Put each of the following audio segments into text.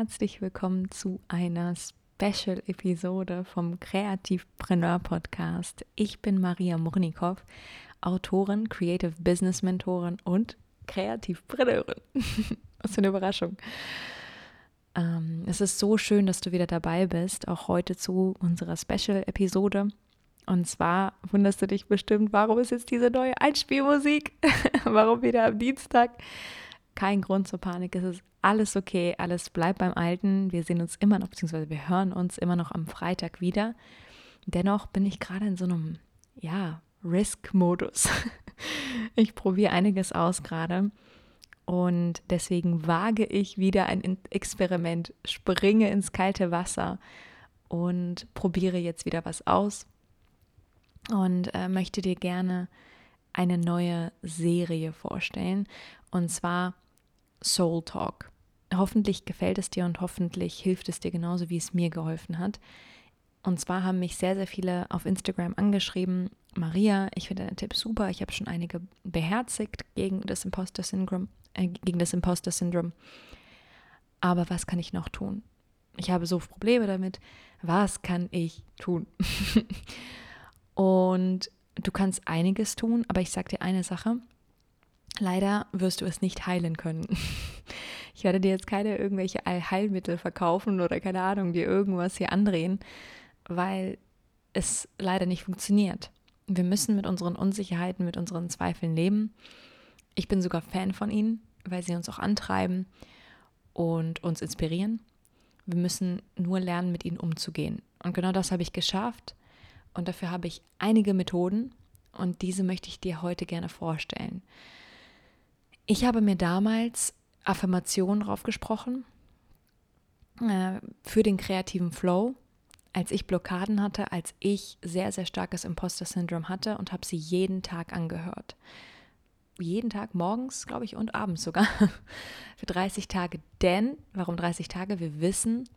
Herzlich willkommen zu einer Special-Episode vom Kreativpreneur Podcast. Ich bin Maria Murnikow, Autorin, Creative Business Mentorin und Kreativpreneurin. Was für eine Überraschung. Ähm, es ist so schön, dass du wieder dabei bist, auch heute zu unserer Special-Episode. Und zwar wunderst du dich bestimmt, warum ist jetzt diese neue Einspielmusik? warum wieder am Dienstag? Kein Grund zur Panik. Es ist alles okay, alles bleibt beim Alten. Wir sehen uns immer noch, beziehungsweise wir hören uns immer noch am Freitag wieder. Dennoch bin ich gerade in so einem, ja, Risk-Modus. Ich probiere einiges aus gerade. Und deswegen wage ich wieder ein Experiment, springe ins kalte Wasser und probiere jetzt wieder was aus. Und äh, möchte dir gerne eine neue Serie vorstellen. Und zwar Soul Talk. Hoffentlich gefällt es dir und hoffentlich hilft es dir genauso, wie es mir geholfen hat. Und zwar haben mich sehr, sehr viele auf Instagram angeschrieben, Maria, ich finde deinen Tipp super, ich habe schon einige beherzigt gegen das Imposter Syndrom, äh, gegen das Imposter Syndrom. Aber was kann ich noch tun? Ich habe so Probleme damit. Was kann ich tun? und du kannst einiges tun, aber ich sage dir eine Sache. Leider wirst du es nicht heilen können. Ich werde dir jetzt keine irgendwelche Heilmittel verkaufen oder keine Ahnung, dir irgendwas hier andrehen, weil es leider nicht funktioniert. Wir müssen mit unseren Unsicherheiten, mit unseren Zweifeln leben. Ich bin sogar Fan von ihnen, weil sie uns auch antreiben und uns inspirieren. Wir müssen nur lernen, mit ihnen umzugehen. Und genau das habe ich geschafft. Und dafür habe ich einige Methoden und diese möchte ich dir heute gerne vorstellen. Ich habe mir damals Affirmationen draufgesprochen äh, für den kreativen Flow, als ich Blockaden hatte, als ich sehr, sehr starkes Imposter-Syndrom hatte und habe sie jeden Tag angehört. Jeden Tag morgens, glaube ich, und abends sogar. für 30 Tage. Denn, warum 30 Tage? Wir wissen,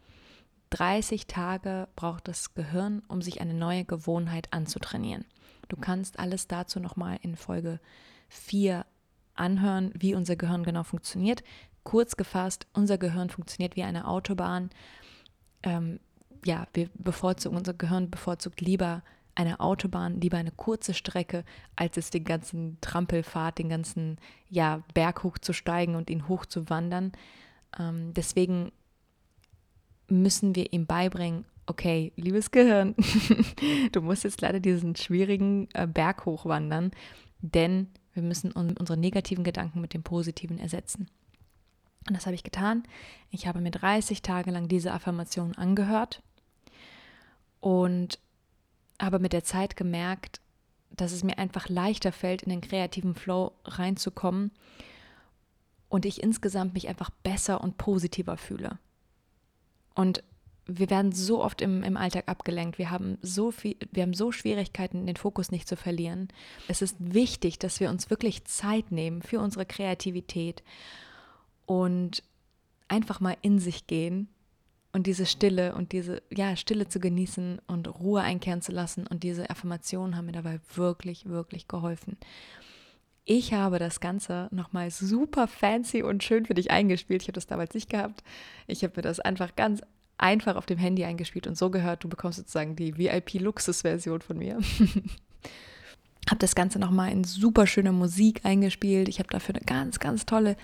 30 Tage braucht das Gehirn, um sich eine neue Gewohnheit anzutrainieren. Du kannst alles dazu nochmal in Folge 4 anhören, wie unser Gehirn genau funktioniert. Kurz gefasst, unser Gehirn funktioniert wie eine Autobahn. Ähm, ja, wir bevorzugen, unser Gehirn bevorzugt lieber eine Autobahn, lieber eine kurze Strecke, als es den ganzen Trampelfahrt, den ganzen ja, Berg hochzusteigen und ihn hochzuwandern. Ähm, deswegen müssen wir ihm beibringen, okay, liebes Gehirn, du musst jetzt leider diesen schwierigen äh, Berg hochwandern, denn wir müssen unsere negativen Gedanken mit den positiven ersetzen. Und das habe ich getan. Ich habe mir 30 Tage lang diese Affirmation angehört und habe mit der Zeit gemerkt, dass es mir einfach leichter fällt, in den kreativen Flow reinzukommen und ich insgesamt mich einfach besser und positiver fühle. Und wir werden so oft im, im Alltag abgelenkt. Wir haben so viel, wir haben so Schwierigkeiten, den Fokus nicht zu verlieren. Es ist wichtig, dass wir uns wirklich Zeit nehmen für unsere Kreativität und einfach mal in sich gehen und diese Stille und diese ja Stille zu genießen und Ruhe einkehren zu lassen und diese Affirmationen haben mir dabei wirklich wirklich geholfen. Ich habe das Ganze nochmal super fancy und schön für dich eingespielt. Ich habe das damals nicht gehabt. Ich habe mir das einfach ganz einfach auf dem Handy eingespielt und so gehört. Du bekommst sozusagen die VIP-Luxus-Version von mir. habe das Ganze nochmal in super schöne Musik eingespielt. Ich habe dafür eine ganz, ganz tolle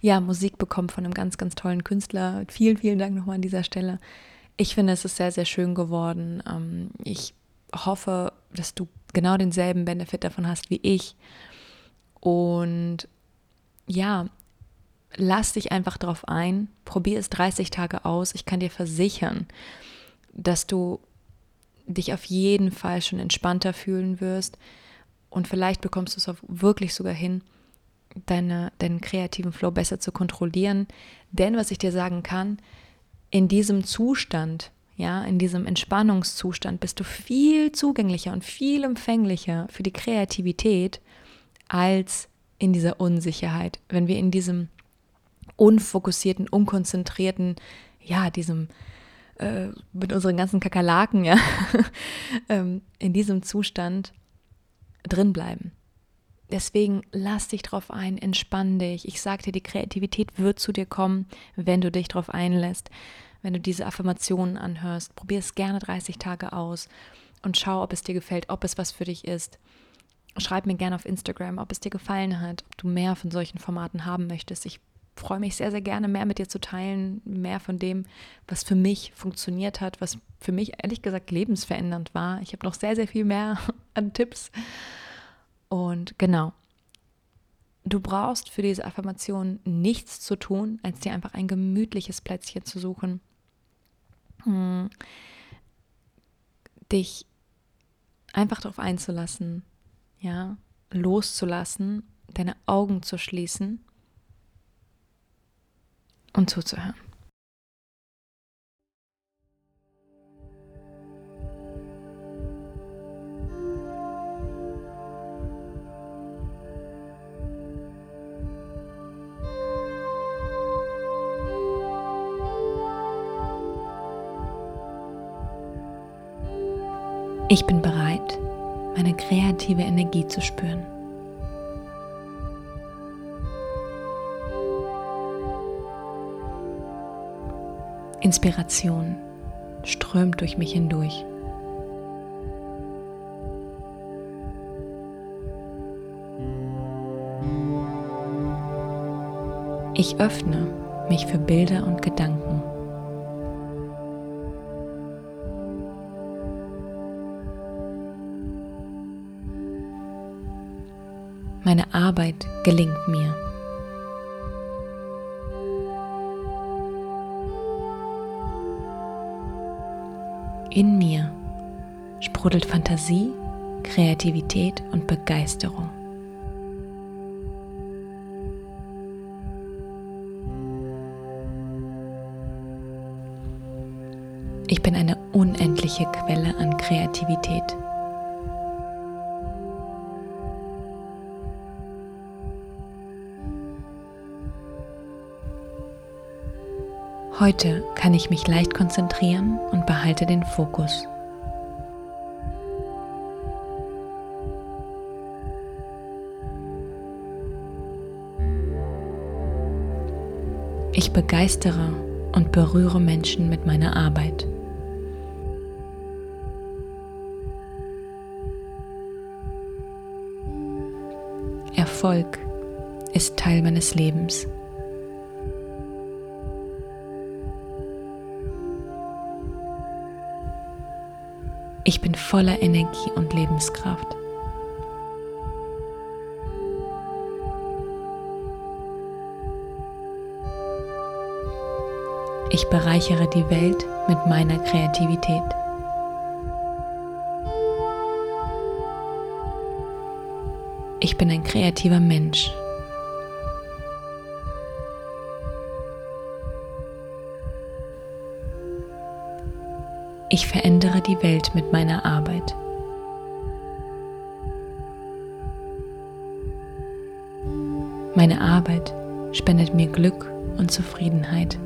ja, Musik bekommen von einem ganz, ganz tollen Künstler. Vielen, vielen Dank nochmal an dieser Stelle. Ich finde, es ist sehr, sehr schön geworden. Ähm, ich hoffe, dass du genau denselben Benefit davon hast wie ich. Und ja, lass dich einfach drauf ein, probier es 30 Tage aus. Ich kann dir versichern, dass du dich auf jeden Fall schon entspannter fühlen wirst und vielleicht bekommst du es auch wirklich sogar hin, deine, deinen kreativen Flow besser zu kontrollieren. Denn was ich dir sagen kann, in diesem Zustand, ja, in diesem Entspannungszustand bist du viel zugänglicher und viel empfänglicher für die Kreativität als in dieser Unsicherheit. Wenn wir in diesem unfokussierten, unkonzentrierten, ja, diesem äh, mit unseren ganzen Kakerlaken, ja, ähm, in diesem Zustand drin bleiben. Deswegen lass dich drauf ein, entspann dich. Ich sage dir, die Kreativität wird zu dir kommen, wenn du dich drauf einlässt. Wenn du diese Affirmationen anhörst, probier es gerne 30 Tage aus und schau, ob es dir gefällt, ob es was für dich ist. Schreib mir gerne auf Instagram, ob es dir gefallen hat, ob du mehr von solchen Formaten haben möchtest. Ich freue mich sehr, sehr gerne, mehr mit dir zu teilen, mehr von dem, was für mich funktioniert hat, was für mich ehrlich gesagt lebensverändernd war. Ich habe noch sehr, sehr viel mehr an Tipps. Und genau, du brauchst für diese Affirmation nichts zu tun, als dir einfach ein gemütliches Plätzchen zu suchen, hm. dich einfach darauf einzulassen, ja, loszulassen, deine Augen zu schließen und zuzuhören. Ich bin bereit, meine kreative Energie zu spüren. Inspiration strömt durch mich hindurch. Ich öffne mich für Bilder und Gedanken. Meine Arbeit gelingt mir. In mir sprudelt Fantasie, Kreativität und Begeisterung. Ich bin eine unendliche Quelle an Kreativität. Heute kann ich mich leicht konzentrieren und behalte den Fokus. Ich begeistere und berühre Menschen mit meiner Arbeit. Erfolg ist Teil meines Lebens. Ich bin voller Energie und Lebenskraft. Ich bereichere die Welt mit meiner Kreativität. Ich bin ein kreativer Mensch. Ich verändere die Welt mit meiner Arbeit. Meine Arbeit spendet mir Glück und Zufriedenheit.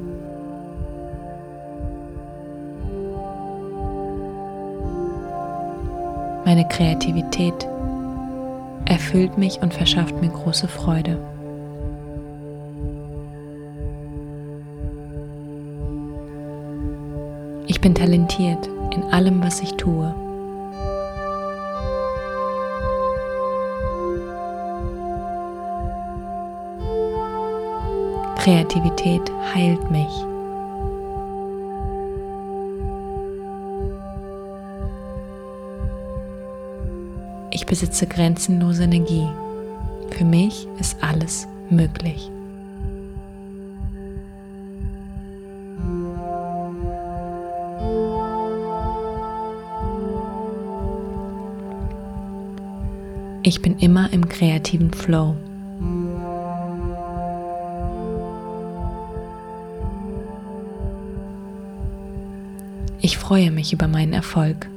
Meine Kreativität erfüllt mich und verschafft mir große Freude. Ich bin talentiert in allem, was ich tue. Kreativität heilt mich. Ich besitze grenzenlose Energie. Für mich ist alles möglich. Ich bin immer im kreativen Flow. Ich freue mich über meinen Erfolg.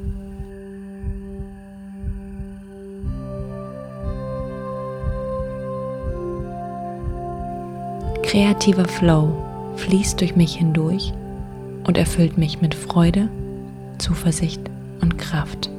Kreativer Flow fließt durch mich hindurch und erfüllt mich mit Freude, Zuversicht und Kraft.